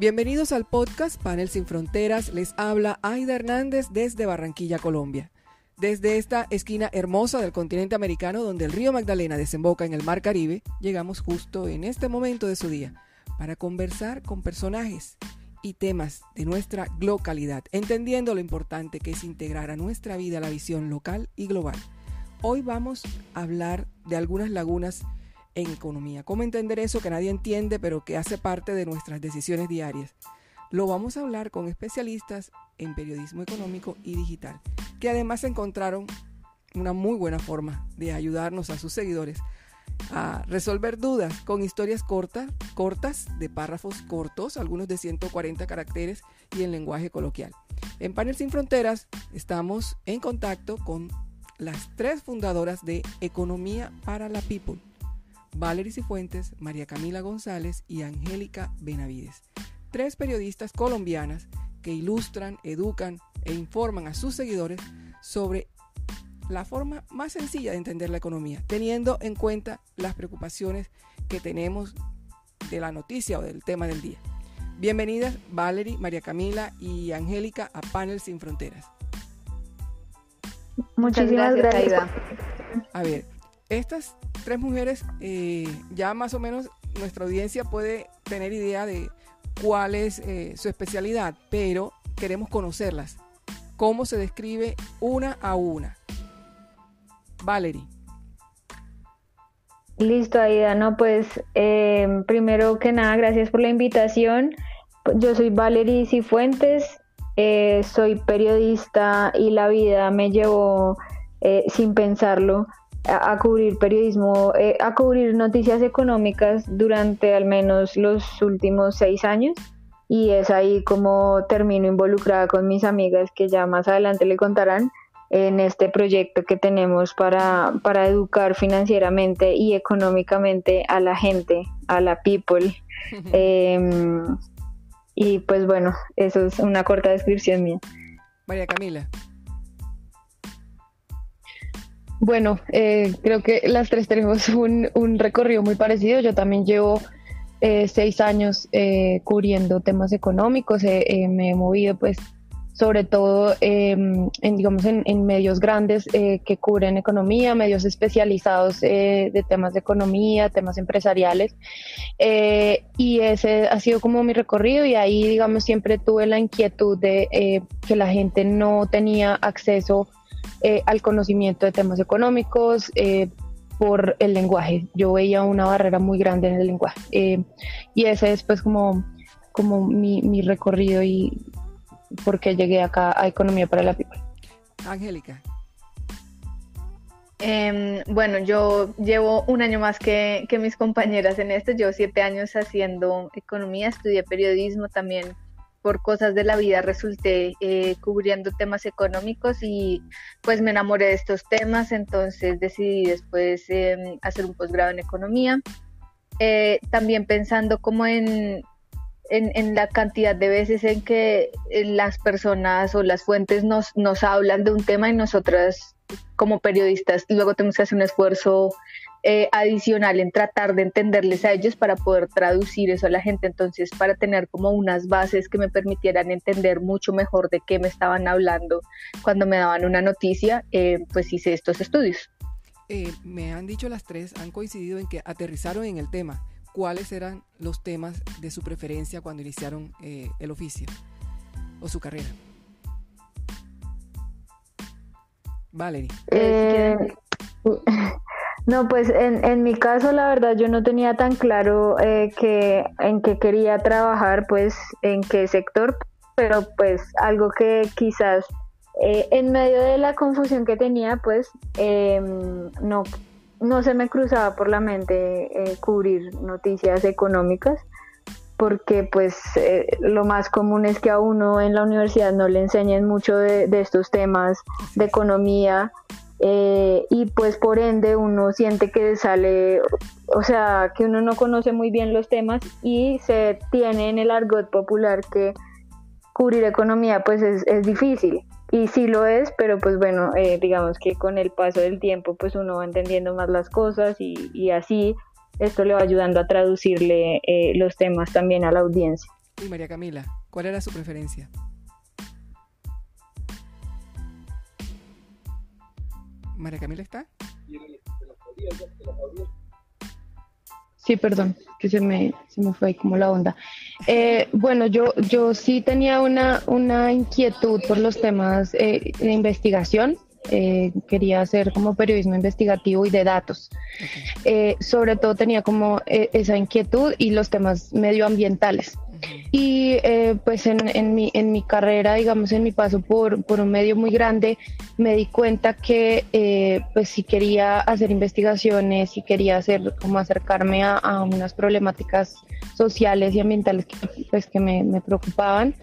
Bienvenidos al podcast Panel Sin Fronteras. Les habla Aida Hernández desde Barranquilla, Colombia. Desde esta esquina hermosa del continente americano donde el río Magdalena desemboca en el mar Caribe, llegamos justo en este momento de su día para conversar con personajes y temas de nuestra localidad, entendiendo lo importante que es integrar a nuestra vida la visión local y global. Hoy vamos a hablar de algunas lagunas en economía. ¿Cómo entender eso que nadie entiende pero que hace parte de nuestras decisiones diarias? Lo vamos a hablar con especialistas en periodismo económico y digital, que además encontraron una muy buena forma de ayudarnos a sus seguidores a resolver dudas con historias cortas, cortas de párrafos cortos, algunos de 140 caracteres y en lenguaje coloquial. En Panel Sin Fronteras estamos en contacto con las tres fundadoras de Economía para la People, Valerie Cifuentes, María Camila González y Angélica Benavides. Tres periodistas colombianas que ilustran, educan e informan a sus seguidores sobre la forma más sencilla de entender la economía, teniendo en cuenta las preocupaciones que tenemos de la noticia o del tema del día. Bienvenidas Valerie, María Camila y Angélica a Panel Sin Fronteras. Muchísimas gracias. A ver, estas tres mujeres, eh, ya más o menos nuestra audiencia puede tener idea de cuál es eh, su especialidad, pero queremos conocerlas. ¿Cómo se describe una a una? Valerie. Listo, Aida. No, pues eh, primero que nada, gracias por la invitación. Yo soy Valerie Cifuentes, soy periodista y la vida me llevó sin pensarlo a, cubrir periodismo, eh, a cubrir noticias económicas durante al menos los últimos seis años y es ahí como termino involucrada con mis amigas que ya más adelante le contarán en este proyecto que tenemos para, para educar financieramente y económicamente a la gente, a la people. Em, y pues bueno, eso es una corta descripción mía. María Camila. Bueno, eh, creo que las tres tenemos un, recorrido muy parecido. Yo también llevo eh, seis años eh, cubriendo temas económicos. me he movido, pues, sobre todo em, en, digamos, en, medios grandes que cubren economía, medios especializados de temas de economía, temas empresariales. y ese ha sido como mi recorrido y ahí, digamos, siempre tuve la inquietud de que la gente no tenía acceso eh, al conocimiento de temas económicos eh, por el lenguaje. Yo veía una barrera muy grande en el lenguaje. Eh, y ese es pues como, como mi, mi recorrido y por qué llegué acá a Economía para la People. Angélica. Em, bueno, yo llevo un año más que, que, mis compañeras en esto, llevo siete años haciendo economía, estudié periodismo también por cosas de la vida resulté eh, cubriendo temas económicos y pues me enamoré de estos temas, entonces decidí después em, hacer un posgrado en economía. Eh, también pensando como en, en, la cantidad de veces en que eh, las personas o las fuentes nos, nos hablan de un tema y nosotras como periodistas luego tenemos que hacer un esfuerzo eh, adicional en tratar de entenderles a ellos para poder traducir eso a la gente. Entonces, para tener como unas bases que me permitieran entender mucho mejor de qué me estaban hablando cuando me daban una noticia, eh, pues hice estos estudios. Eh, me han dicho las tres, han coincidido en que aterrizaron en el tema. ¿Cuáles eran los temas de su preferencia cuando iniciaron el oficio o su carrera? Valerie. No, pues en, en mi caso la verdad yo no tenía tan claro eh, que en qué quería trabajar, pues en qué sector, pero pues algo que quizás eh, en medio de la confusión que tenía, pues em, no, no se me cruzaba por la mente eh, cubrir noticias económicas porque pues lo más común es que a uno en la universidad no le enseñen mucho de, de estos temas de economía eh, y pues por ende uno siente que sale, o sea, que uno no conoce muy bien los temas y se tiene en el argot popular que cubrir economía pues es, es difícil. Y sí lo es, pero pues bueno, eh, digamos que con el paso del tiempo pues uno va entendiendo más las cosas y, y así esto le va ayudando a traducirle eh, los temas también a la audiencia. Y María Camila, ¿cuál era su preferencia? María Camila está. Sí, perdón, que se me, se me fue ahí como la onda. Eh, bueno, yo, yo sí tenía una, una inquietud por los temas eh, de investigación. Eh, quería hacer como periodismo investigativo y de datos. sobre todo tenía como esa inquietud y los temas medioambientales. Y eh, pues en, en, mi, en mi carrera, digamos, en mi paso por, por un medio muy grande, me di cuenta que eh, pues si quería hacer investigaciones, si quería hacer como acercarme a, a unas problemáticas sociales y ambientales que, pues, que me, preocupaban,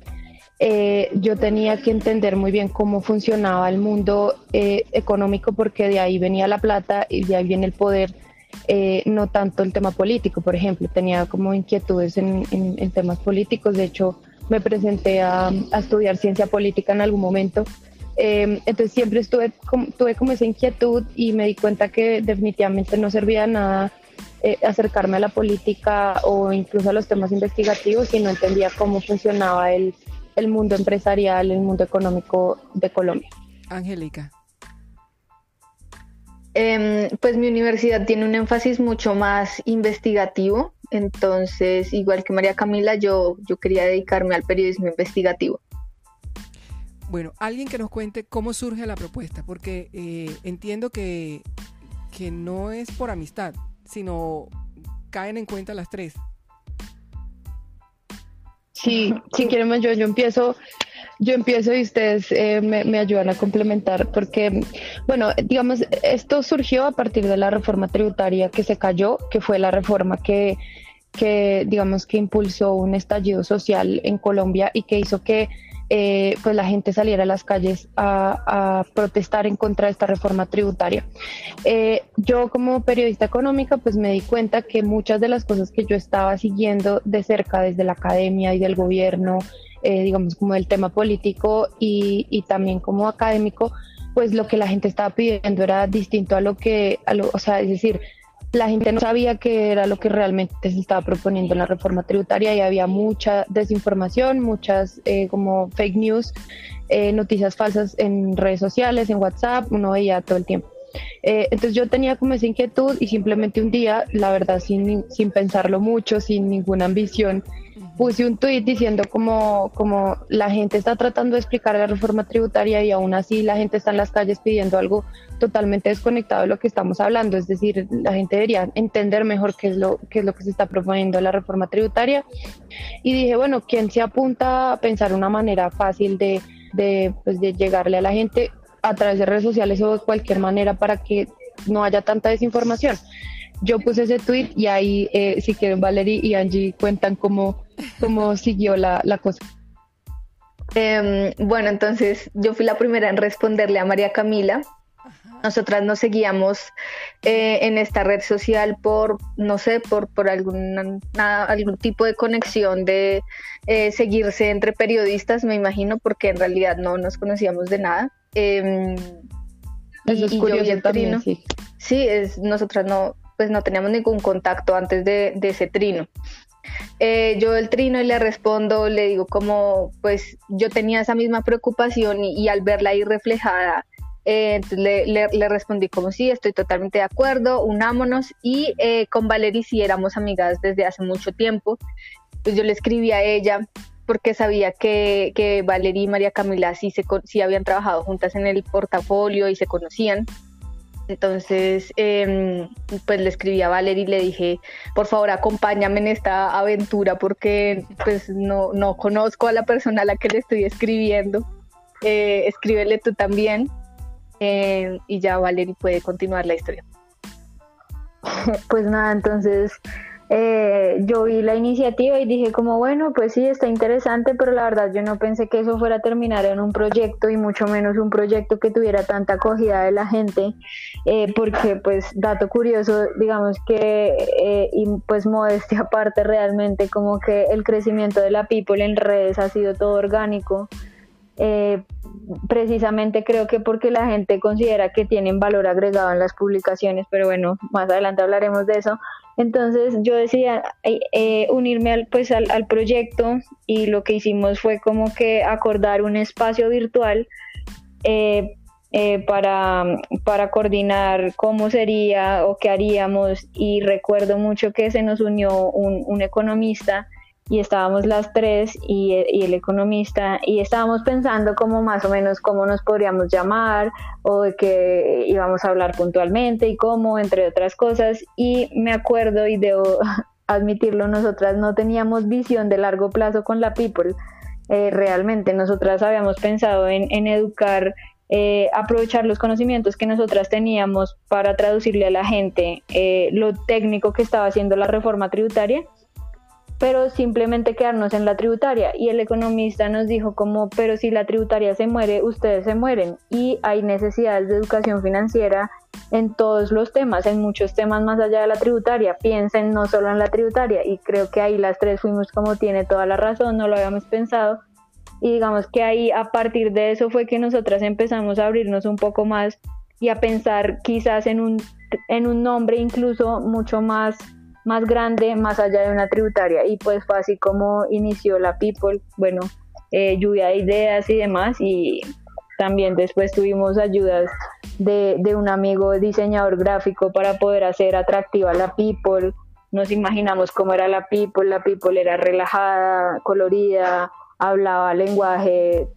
eh, yo tenía que entender muy bien cómo funcionaba el mundo económico porque de ahí venía la plata y de ahí viene el poder eh, no tanto el tema político, por ejemplo, tenía como inquietudes en, temas políticos, de hecho me presenté a, estudiar ciencia política en algún momento, em, entonces siempre estuve, tuve como esa inquietud y me di cuenta que definitivamente no servía nada eh, acercarme a la política o incluso a los temas investigativos si no entendía cómo funcionaba el, el mundo empresarial, el mundo económico de Colombia. Angélica. Em, pues mi universidad tiene un énfasis mucho más investigativo, entonces igual que María Camila, yo, yo quería dedicarme al periodismo investigativo. Bueno, alguien que nos cuente cómo surge la propuesta, porque eh, entiendo que, que no es por amistad, sino caen en cuenta las tres. Sí, si quieren yo, yo empiezo yo empiezo y ustedes eh, me, ayudan a complementar porque, bueno, digamos, esto surgió a partir de la reforma tributaria que se cayó, que fue la reforma que, que digamos, que impulsó un estallido social en Colombia y que hizo que eh, pues la gente saliera a las calles a, protestar en contra de esta reforma tributaria. Eh, yo como periodista económica pues me di cuenta que muchas de las cosas que yo estaba siguiendo de cerca desde la academia y del gobierno, eh, digamos como del tema político y, también como académico, pues lo que la gente estaba pidiendo era distinto a lo que, a lo, o sea, es decir, la gente no sabía qué era lo que realmente se estaba proponiendo en la reforma tributaria y había mucha desinformación, muchas eh, como fake news, eh, noticias falsas en redes sociales, en WhatsApp, uno veía todo el tiempo. Eh, entonces yo tenía como esa inquietud y simplemente un día, la verdad, sin, sin pensarlo mucho, sin ninguna ambición, puse un tuit diciendo como, como la gente está tratando de explicar la reforma tributaria y aún así la gente está en las calles pidiendo algo totalmente desconectado de lo que estamos hablando. Es decir, la gente debería entender mejor qué es lo, qué es lo que se está proponiendo la reforma tributaria. Y dije, bueno, ¿quién se apunta a pensar una manera fácil de, de, pues, de llegarle a la gente a través de redes sociales o de cualquier manera para que no haya tanta desinformación? yo puse ese tweet y ahí, eh, si quieren, Valerie y Angie cuentan cómo, cómo siguió la, la cosa. Em, bueno, entonces yo fui la primera en responderle a María Camila. Nosotras nos seguíamos eh, en esta red social por, no sé, por, por algún, algún tipo de conexión de eh, seguirse entre periodistas, me imagino, porque en realidad no nos conocíamos de nada. Em, Eso es curioso también, sí. Sí, es, nosotras no, pues no teníamos ningún contacto antes de, ese trino. Eh, yo el trino y le respondo, le digo como, pues yo tenía esa misma preocupación y, al verla ahí reflejada, eh, le, le, respondí como sí, estoy totalmente de acuerdo, unámonos y eh, con Valerie sí éramos amigas desde hace mucho tiempo. Pues yo le escribí a ella porque sabía que, que y María Camila sí, se, sí habían trabajado juntas en el portafolio y se conocían. Entonces, em, pues le escribí a Valerie y le dije, por favor, acompáñame en esta aventura porque pues no, no conozco a la persona a la que le estoy escribiendo. Eh, escríbele tú también eh, y ya Valerie puede continuar la historia. Pues nada, entonces eh, yo vi la iniciativa y dije como bueno, pues sí, está interesante, pero la verdad yo no pensé que eso fuera a terminar en un proyecto y mucho menos un proyecto que tuviera tanta acogida de la gente, eh, porque pues dato curioso, digamos que, eh, y pues modestia aparte realmente, como que el crecimiento de la people en redes ha sido todo orgánico. precisamente creo que porque la gente considera que tienen valor agregado en las publicaciones, pero bueno, más adelante hablaremos de eso Entonces yo decía eh, eh, unirme al, pues al, proyecto y lo que hicimos fue como que acordar un espacio virtual eh, para, para coordinar cómo sería o qué haríamos. Y recuerdo mucho que se nos unió un, un economista y estábamos las tres y, el economista y estábamos pensando cómo más o menos cómo nos podríamos llamar o de qué íbamos a hablar puntualmente y cómo, entre otras cosas. Y me acuerdo y debo admitirlo, nosotras no teníamos visión de largo plazo con la People. Eh, realmente nosotras habíamos pensado en, en educar, eh, aprovechar los conocimientos que nosotras teníamos para traducirle a la gente eh, lo técnico que estaba haciendo la reforma tributaria pero simplemente quedarnos en la tributaria. Y el economista nos dijo como, pero si la tributaria se muere, ustedes se mueren. Y hay necesidades de educación financiera en todos los temas, en muchos temas más allá de la tributaria. Piensen no solo en la tributaria. Y creo que ahí las tres fuimos como tiene toda la razón, no lo habíamos pensado. Y digamos que ahí a partir de eso fue que nosotras empezamos a abrirnos un poco más y a pensar quizás en un, en un nombre incluso mucho más más grande más allá de una tributaria. Y pues fue así como inició la People, bueno, eh, lluvia de ideas y demás. Y también después tuvimos ayudas de, de, un amigo diseñador gráfico para poder hacer atractiva la People, nos imaginamos cómo era la People, la People era relajada, colorida, hablaba lenguaje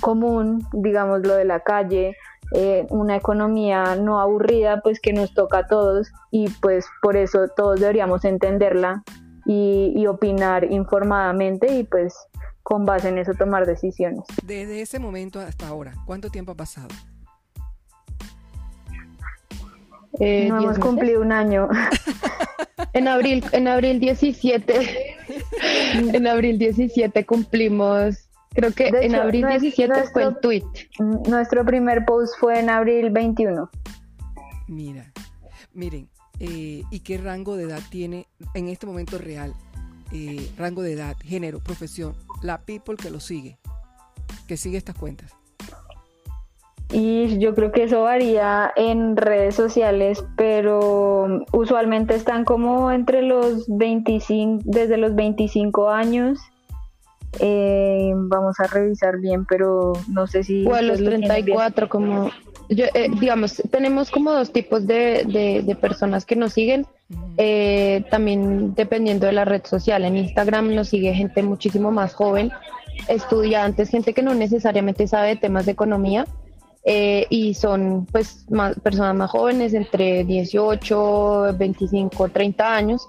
común, digamos lo de la calle, eh, una economía no aburrida, pues que nos toca a todos y pues por eso todos deberíamos entenderla y, opinar informadamente y pues con base en eso tomar decisiones. Desde ese momento hasta ahora, ¿cuánto tiempo ha pasado? Eh, no hemos cumplido un año. en abril, en abril 17, en abril 17 cumplimos Creo que en abril 17 fue el tweet. Nuestro primer post fue en abril 21. Mira, miren, eh, ¿y qué rango de edad tiene en este momento real? Eh, rango de edad, género, profesión, la people que lo sigue, que sigue estas cuentas. Y yo creo que eso varía en redes sociales, pero usualmente están como entre los 25, desde los 25 años eh, vamos a revisar bien, pero no sé si... O a los 34, como... Eh, digamos, tenemos como dos tipos de, de, personas que nos siguen, eh, también dependiendo de la red social. En Instagram nos sigue gente muchísimo más joven, estudiantes, gente que no necesariamente sabe de temas de economía, y son pues más, personas más jóvenes entre 18, 25, 30 años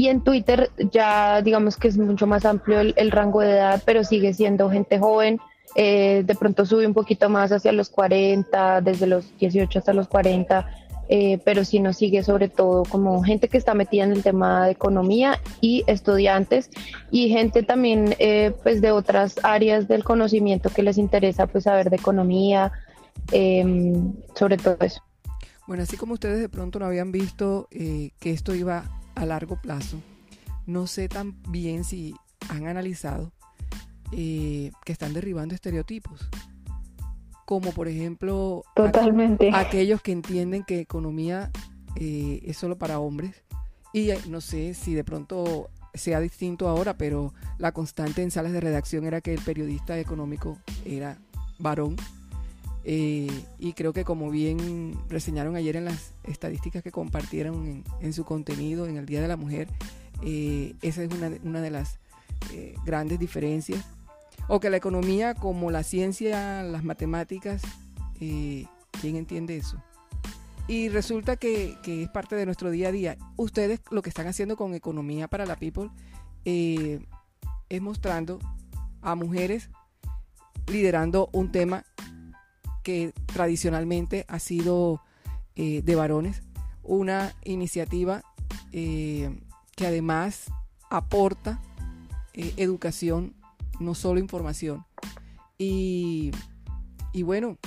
y en Twitter ya digamos que es mucho más amplio el, rango de edad, pero sigue siendo gente joven. Eh, de pronto sube un poquito más hacia los 40, desde los 18 hasta los 40, eh, pero sí nos sigue sobre todo como gente que está metida en el tema de economía y estudiantes y gente también eh, pues de otras áreas del conocimiento que les interesa pues saber de economía, em, sobre todo eso. Bueno, así como ustedes de pronto no habían visto que esto iba a largo plazo, no sé tan bien si han analizado eh, que están derribando estereotipos. Como por ejemplo, Totalmente. aquellos que entienden que economía eh, es solo para hombres. Y eh, no sé si de pronto sea distinto ahora, pero la constante en salas de redacción era que el periodista económico era varón eh, y creo que como bien reseñaron ayer en las estadísticas que compartieron en, su contenido en el Día de la Mujer, eh, esa es una, de las eh, grandes diferencias. O que la economía como la ciencia, las matemáticas, ¿quién entiende eso? Y resulta que, que, es parte de nuestro día a día. Ustedes lo que están haciendo con Economía para la People es mostrando a mujeres liderando un tema que tradicionalmente ha sido eh, de varones, una iniciativa eh, que además aporta eh, educación, no solo información. Y, bueno,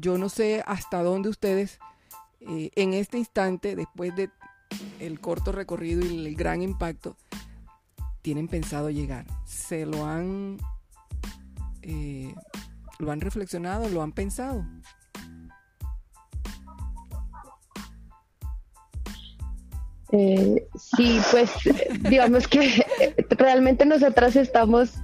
yo no sé hasta dónde ustedes en este instante, después de el corto recorrido y el gran impacto, tienen pensado llegar. Se lo han ¿Lo han reflexionado? ¿Lo han pensado? Eh, Sí, pues digamos que realmente nosotras estamos,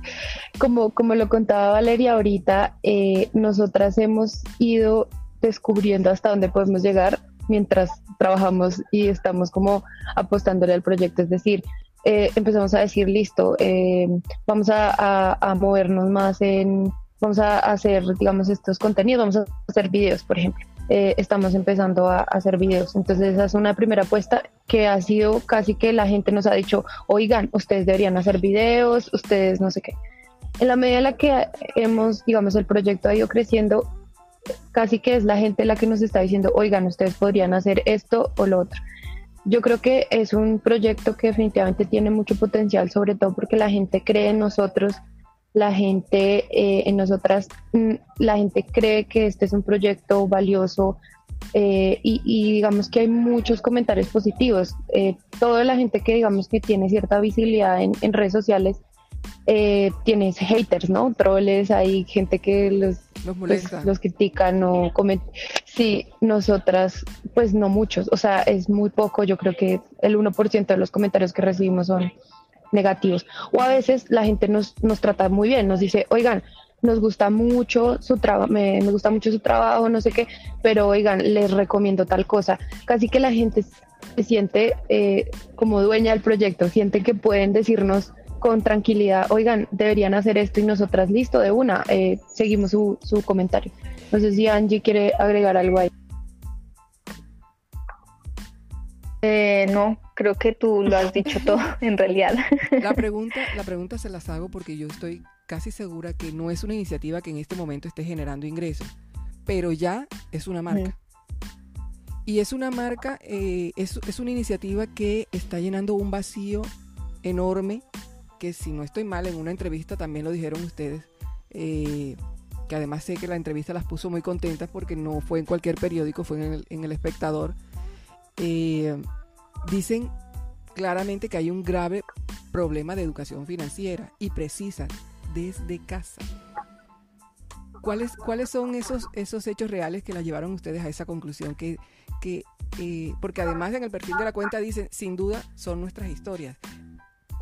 como, como lo contaba Valeria ahorita, eh, nosotras hemos ido descubriendo hasta dónde podemos llegar mientras trabajamos y estamos como apostándole al proyecto. Es decir, eh, empezamos a decir, listo, eh, vamos a, a, movernos más en, vamos a hacer, digamos, estos contenidos, vamos a hacer videos, por ejemplo. Eh, estamos empezando a, hacer videos. Entonces esa es una primera apuesta que ha sido casi que la gente nos ha dicho, oigan, ustedes deberían hacer videos, ustedes no sé qué. En la medida en la que hemos, digamos, el proyecto ha ido creciendo, casi que es la gente la que nos está diciendo, oigan, ustedes podrían hacer esto o lo otro. Yo creo que es un proyecto que definitivamente tiene mucho potencial, sobre todo porque la gente cree en nosotros, la gente eh, en nosotras, mm, la gente cree que este es un proyecto valioso eh, y, digamos que hay muchos comentarios positivos. Eh, toda la gente que digamos que tiene cierta visibilidad en, en redes sociales eh, tienes haters, ¿no? Troles, hay gente que los, los, pues, los critican o comentan. Sí, nosotras, pues no muchos, o sea, es muy poco, yo creo que el 1% de los comentarios que recibimos son negativos. O a veces la gente nos, nos trata muy bien, nos dice, oigan, nos gusta mucho su trabajo, me, gusta mucho su trabajo, no sé qué, pero oigan, les recomiendo tal cosa. Casi que la gente se siente eh, como dueña del proyecto, siente que pueden decirnos con tranquilidad, oigan, deberían hacer esto y nosotras listo de una, eh, seguimos su, su comentario. No sé si Angie quiere agregar algo ahí. Eh, no, creo que tú lo has dicho todo en realidad. La pregunta, la pregunta se las hago porque yo estoy casi segura que no es una iniciativa que en este momento esté generando ingresos, pero ya es una marca. Y es una marca, eh, es, es, una iniciativa que está llenando un vacío enorme que si no estoy mal, en una entrevista también lo dijeron ustedes, eh, que además sé que la entrevista las puso muy contentas porque no fue en cualquier periódico, fue en el, en el espectador. Eh, dicen claramente que hay un grave problema de educación financiera y precisan desde casa. ¿Cuáles, ¿Cuáles son esos, esos hechos reales que la llevaron ustedes a esa conclusión? Que, que eh, porque además en el perfil de la cuenta dicen, sin duda, son nuestras historias.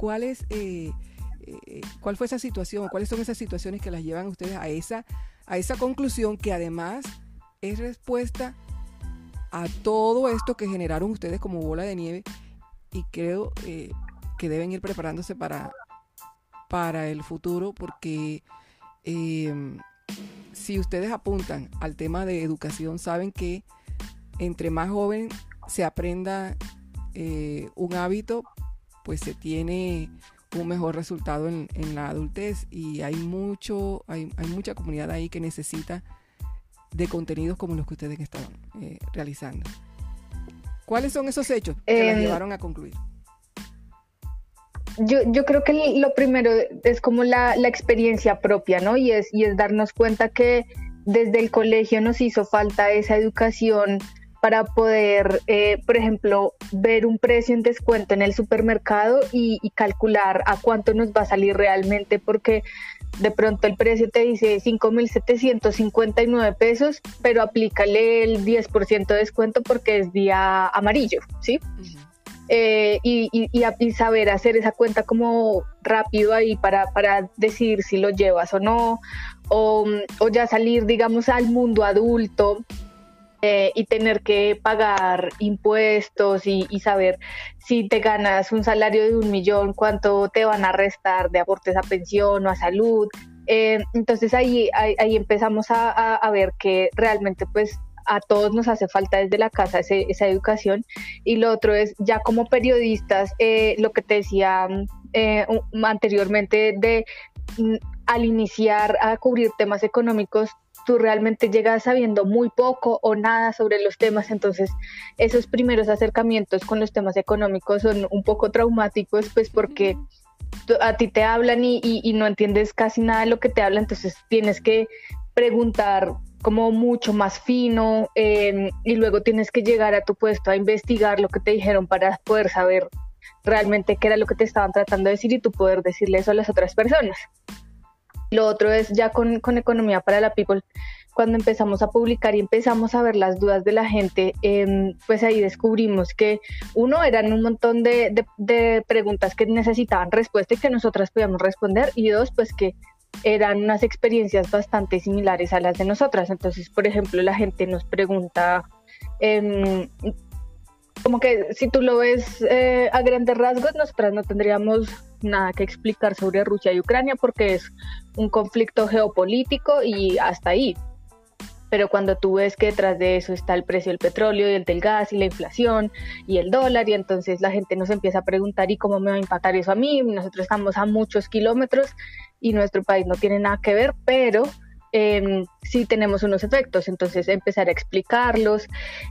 ¿cuál, es, eh, eh, ¿cuál fue esa situación? ¿Cuáles son esas situaciones que las llevan ustedes a esa, a esa conclusión que además es respuesta a todo esto que generaron ustedes como bola de nieve y creo eh, que deben ir preparándose para, para el futuro porque si ustedes apuntan al tema de educación saben que entre más joven se aprenda un hábito pues se tiene un mejor resultado en, la adultez y hay mucho, hay, mucha comunidad ahí que necesita de contenidos como los que ustedes estaban eh, realizando. ¿Cuáles son esos hechos que las em, llevaron a concluir? Yo, yo, creo que lo primero es como la, la, experiencia propia, ¿no? Y es, y es darnos cuenta que desde el colegio nos hizo falta esa educación para poder, eh, por ejemplo, ver un precio en descuento en el supermercado y, calcular a cuánto nos va a salir realmente, porque de pronto el precio te dice 5.759 pesos, pero aplícale el 10% de descuento porque es día amarillo, ¿sí? Eh, y, y, saber hacer esa cuenta como rápido ahí para, para decir si lo llevas o no, o, o ya salir, digamos, al mundo adulto eh, y tener que pagar impuestos y, saber si te ganas un salario de un millón, cuánto te van a restar de aportes a pensión o a salud. Eh, entonces ahí, ahí, empezamos a, ver que realmente pues a todos nos hace falta desde la casa esa educación. Y lo otro es, ya como periodistas, eh, lo que te decía anteriormente de mm, al iniciar a cubrir temas económicos, tú realmente llegas sabiendo muy poco o nada sobre los temas, entonces esos primeros acercamientos con los temas económicos son un poco traumáticos, pues porque a ti te hablan y, no entiendes casi nada de lo que te hablan, entonces tienes que preguntar como mucho más fino em, y luego tienes que llegar a tu puesto a investigar lo que te dijeron para poder saber realmente qué era lo que te estaban tratando de decir y tú poder decirle eso a las otras personas. Lo otro es ya con, con economía para la people cuando empezamos a publicar y empezamos a ver las dudas de la gente, em, pues ahí descubrimos que uno eran un montón de, de, preguntas que necesitaban respuesta y que nosotras podíamos responder y dos, pues que eran unas experiencias bastante similares a las de nosotras. Entonces, por ejemplo, la gente nos pregunta, eh, como que si tú lo ves eh, a grandes rasgos, nosotras no tendríamos nada que explicar sobre Rusia y Ucrania porque es un conflicto geopolítico y hasta ahí. Pero cuando tú ves que detrás de eso está el precio del petróleo y el del gas y la inflación y el dólar, y entonces la gente nos empieza a preguntar, ¿y cómo me va a impactar eso a mí? Nosotros estamos a muchos kilómetros y nuestro país no tiene nada que ver, pero eh, sí tenemos unos efectos, entonces empezar a explicarlos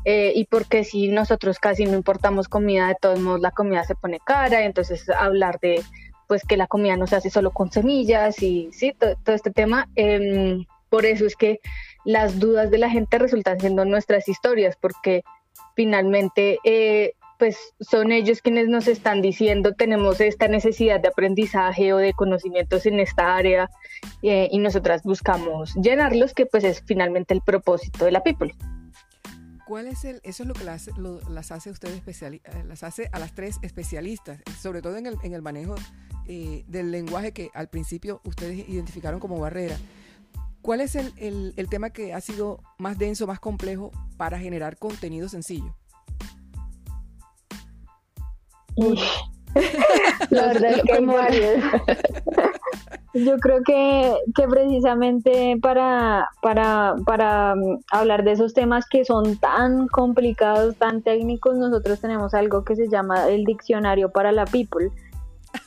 eh, y porque si nosotros casi no importamos comida, de todos modos la comida se pone cara, entonces hablar de pues que la comida no se hace solo con semillas y sí, todo, este tema, em, por eso es que las dudas de la gente resultan siendo nuestras historias, porque finalmente eh, pues son ellos quienes nos están diciendo tenemos esta necesidad de aprendizaje o de conocimientos en esta área eh, y nosotras buscamos llenarlos, que pues es finalmente el propósito de la People. ¿Cuál es el, eso es lo que las, las hace ustedes especial, eh, las hace a las tres especialistas, sobre todo en el, en el manejo eh, del lenguaje que al principio ustedes identificaron como barrera. ¿Cuál es el, el, el tema que ha sido más denso, más complejo para generar contenido sencillo? La verdad es que Yo creo que, que precisamente para, para, para um, hablar de esos temas que son tan complicados, tan técnicos, nosotros tenemos algo que se llama el diccionario para la people.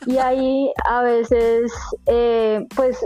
Y ahí a veces, eh, pues,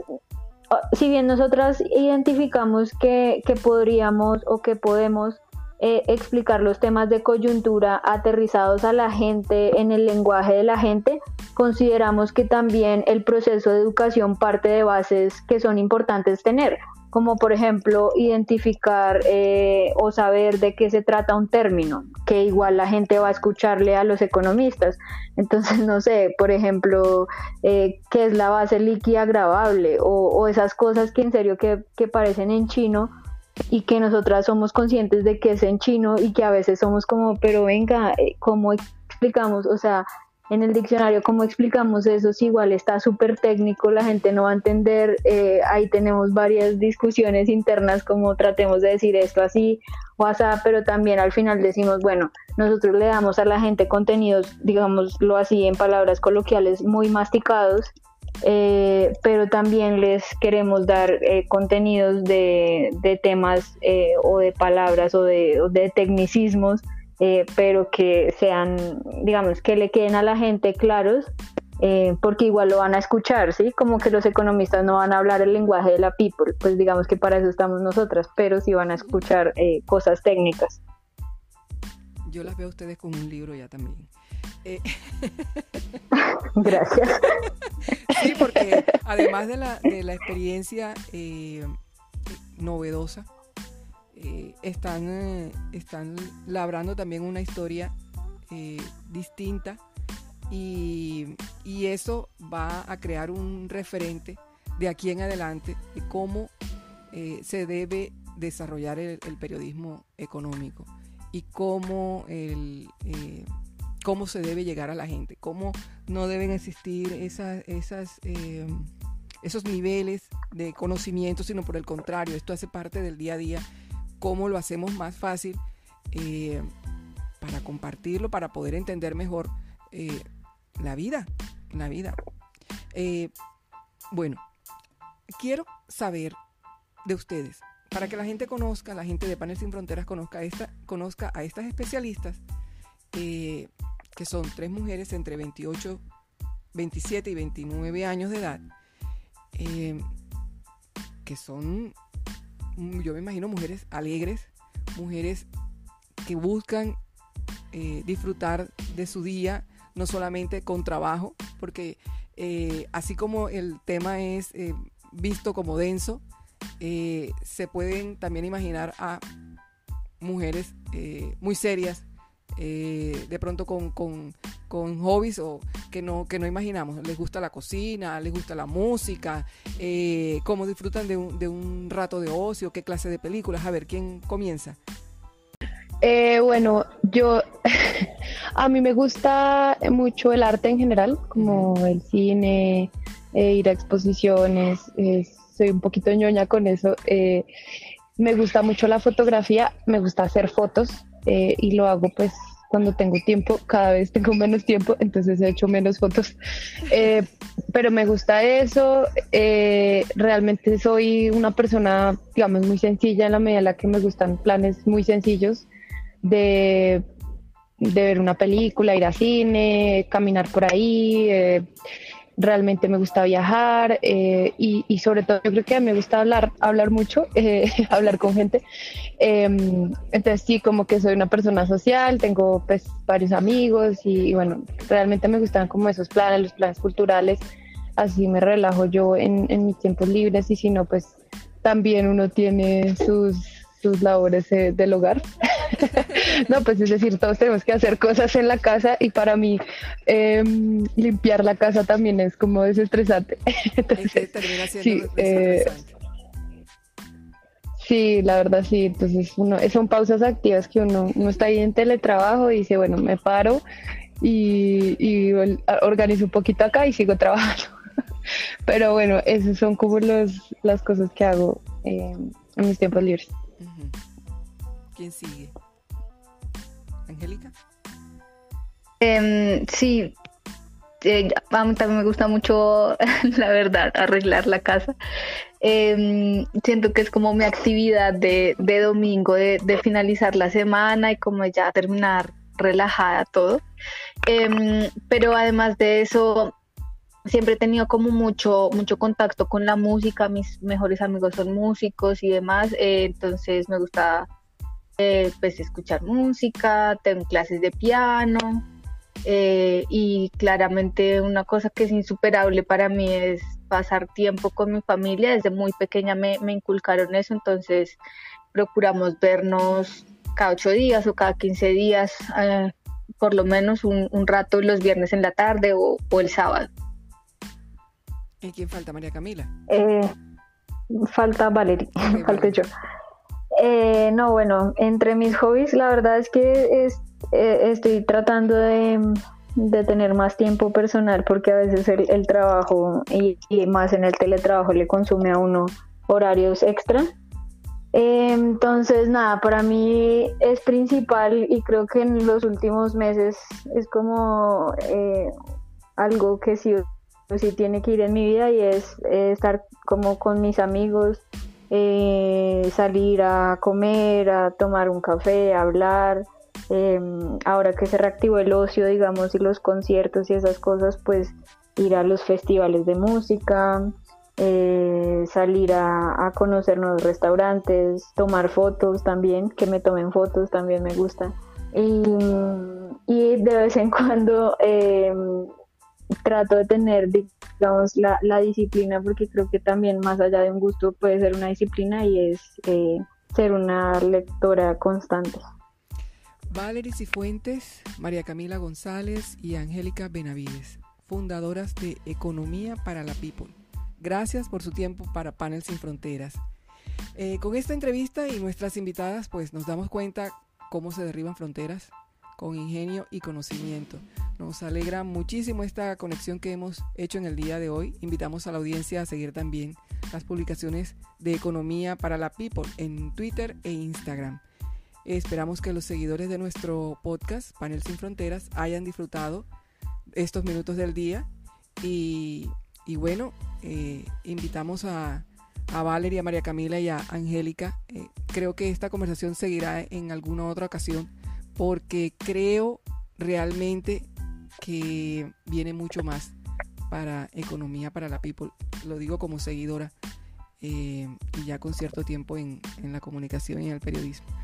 si bien nosotras identificamos que, que podríamos o que podemos eh, explicar los temas de coyuntura aterrizados a la gente en el lenguaje de la gente, consideramos que también el proceso de educación parte de bases que son importantes tener, como por ejemplo identificar eh, o saber de qué se trata un término, que igual la gente va a escucharle a los economistas. Entonces, no sé, por ejemplo, eh, qué es la base líquida agravable o, esas cosas que en serio que, que parecen en chino y que nosotras somos conscientes de que es en chino y que a veces somos como, pero venga, eh, ¿cómo explicamos? O sea, en el diccionario, ¿cómo explicamos eso? Si igual está súper técnico, la gente no va a entender. Eh, ahí tenemos varias discusiones internas, como tratemos de decir esto así o así, pero también al final decimos, bueno, nosotros le damos a la gente contenidos, digámoslo así, en palabras coloquiales, muy masticados eh, pero también les queremos dar eh, contenidos de, temas eh, o de palabras o de, tecnicismos, pero que sean, digamos, que le queden a la gente claros, porque igual lo van a escuchar, ¿sí? Como que los economistas no van a hablar el lenguaje de la people, pues digamos que para eso estamos nosotras, pero sí van a escuchar cosas técnicas. Yo las veo a ustedes con un libro ya también. Eh, Gracias. sí, porque además de la, de la experiencia eh, novedosa, eh, están, están labrando también una historia distinta y, eso va a crear un referente de aquí en adelante de cómo se debe desarrollar el, el, periodismo económico y cómo el cómo se debe llegar a la gente, cómo no deben existir esas, eh, esos niveles de conocimiento, sino por el contrario, esto hace parte del día a día, cómo lo hacemos más fácil eh, para compartirlo, para poder entender mejor eh, la vida, la vida. bueno, quiero saber de ustedes, para que la gente conozca, la gente de Panel Sin Fronteras conozca, esta, conozca a estas especialistas, que son tres mujeres entre 28, 27 y 29 años de edad, eh, que son, mm, yo me imagino, mujeres alegres, mujeres que buscan eh, disfrutar de su día, no solamente con trabajo, porque eh, así como el tema es visto como denso, se pueden también imaginar a mujeres muy serias eh, de pronto con, con, con, hobbies o que no, que no imaginamos. Les gusta la cocina, les gusta la música, eh, cómo disfrutan de un, de un rato de ocio, qué clase de películas. A ver, ¿quién comienza? Eh, bueno, yo a mí me gusta mucho el arte en general, como el cine, ir a exposiciones, soy un poquito ñoña con eso. me gusta mucho la fotografía, me gusta hacer fotos, eh, y lo hago pues cuando tengo tiempo, cada vez tengo menos tiempo, entonces he hecho menos fotos. Eh, pero me gusta eso, eh, realmente soy una persona, digamos, muy sencilla en la medida en la que me gustan planes muy sencillos de, de ver una película, ir a cine, caminar por ahí realmente me gusta viajar eh, y, sobre todo yo creo que me gusta hablar, hablar mucho, eh, hablar con gente. Em, entonces sí, como que soy una persona social, tengo pues varios amigos y, bueno, realmente me gustan como esos planes, los planes culturales. Así me relajo yo en, en mis tiempos libres y si no, pues también uno tiene sus, sus labores eh, del hogar. no, pues es decir, todos tenemos que hacer cosas en la casa y para mí em, limpiar la casa también es como desestresante. sí, eh, sí, la verdad sí. Entonces uno, son pausas activas que uno, uno está ahí en teletrabajo y dice, bueno, me paro y, organizo un poquito acá y sigo trabajando. Pero bueno, esas son como los, las cosas que hago em, en mis tiempos libres. ¿Quién sigue? Angélica. Em, sí, eh, a mí también me gusta mucho, la verdad, arreglar la casa. Em, siento que es como mi actividad de, domingo, de, finalizar la semana y como ya terminar relajada todo. Em, pero además de eso, siempre he tenido como mucho, mucho contacto con la música, mis mejores amigos son músicos y demás, eh, entonces me gusta eh, pues escuchar música, tengo clases de piano eh, y claramente una cosa que es insuperable para mí es pasar tiempo con mi familia, desde muy pequeña me, inculcaron eso, entonces procuramos vernos cada ocho días o cada quince días, por lo menos un, rato los viernes en la tarde o el sábado. ¿Y quién falta, María Camila? Eh, falta Valeria, falta yo. Eh, no, bueno, entre mis hobbies, la verdad es que eh, estoy tratando de, tener más tiempo personal porque a veces el, trabajo y, más en el teletrabajo le consume a uno horarios extra. entonces, nada, para mí es principal y creo que en los últimos meses es como algo que sí pues sí tiene que ir en mi vida y es estar como con mis amigos, eh, salir a comer, a tomar un café, a hablar. Em, ahora que se reactivó el ocio, digamos, y los conciertos y esas cosas, pues ir a los festivales de música, eh, salir a, conocer nuevos restaurantes, tomar fotos también, que me tomen fotos también me gusta. Y, y de vez en cuando em, trato de tener, digamos, la, la, disciplina, porque creo que también más allá de un gusto puede ser una disciplina y es eh, ser una lectora constante. Valerie Cifuentes, María Camila González y Angélica Benavides, fundadoras de Economía para la People. Gracias por su tiempo para Panel Sin Fronteras. Eh, con esta entrevista y nuestras invitadas, pues nos damos cuenta cómo se derriban fronteras con ingenio y conocimiento. Nos alegra muchísimo esta conexión que hemos hecho en el día de hoy. Invitamos a la audiencia a seguir también las publicaciones de Economía para la People en Twitter e Instagram. Esperamos que los seguidores de nuestro podcast, Panel Sin Fronteras, hayan disfrutado estos minutos del día y, bueno, eh, invitamos a, a Valeria, María Camila y a Angélica. Eh, creo que esta conversación seguirá en alguna otra ocasión porque creo realmente que viene mucho más para economía para la people. Lo digo como seguidora eh, y ya con cierto tiempo en, la comunicación y en el periodismo.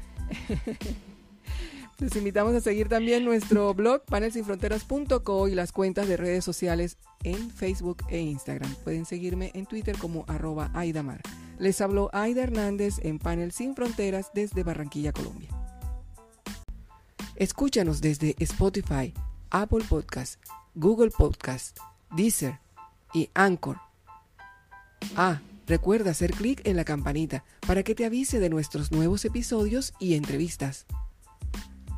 Les invitamos a seguir también nuestro blog panelsinfronteras.co y las cuentas de redes sociales en Facebook e Instagram. Pueden seguirme en Twitter como arroba Aidamar. Les habló Aida Hernández en Panel Sin Fronteras desde Barranquilla, Colombia. Escúchanos desde Spotify, Apple Podcast, Google Podcast, Deezer y Anchor. Ah, recuerda hacer clic en la campanita para que te avise de nuestros nuevos episodios y entrevistas.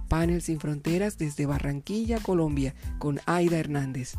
Panel sin Fronteras desde Barranquilla, Colombia, con Aida Hernández.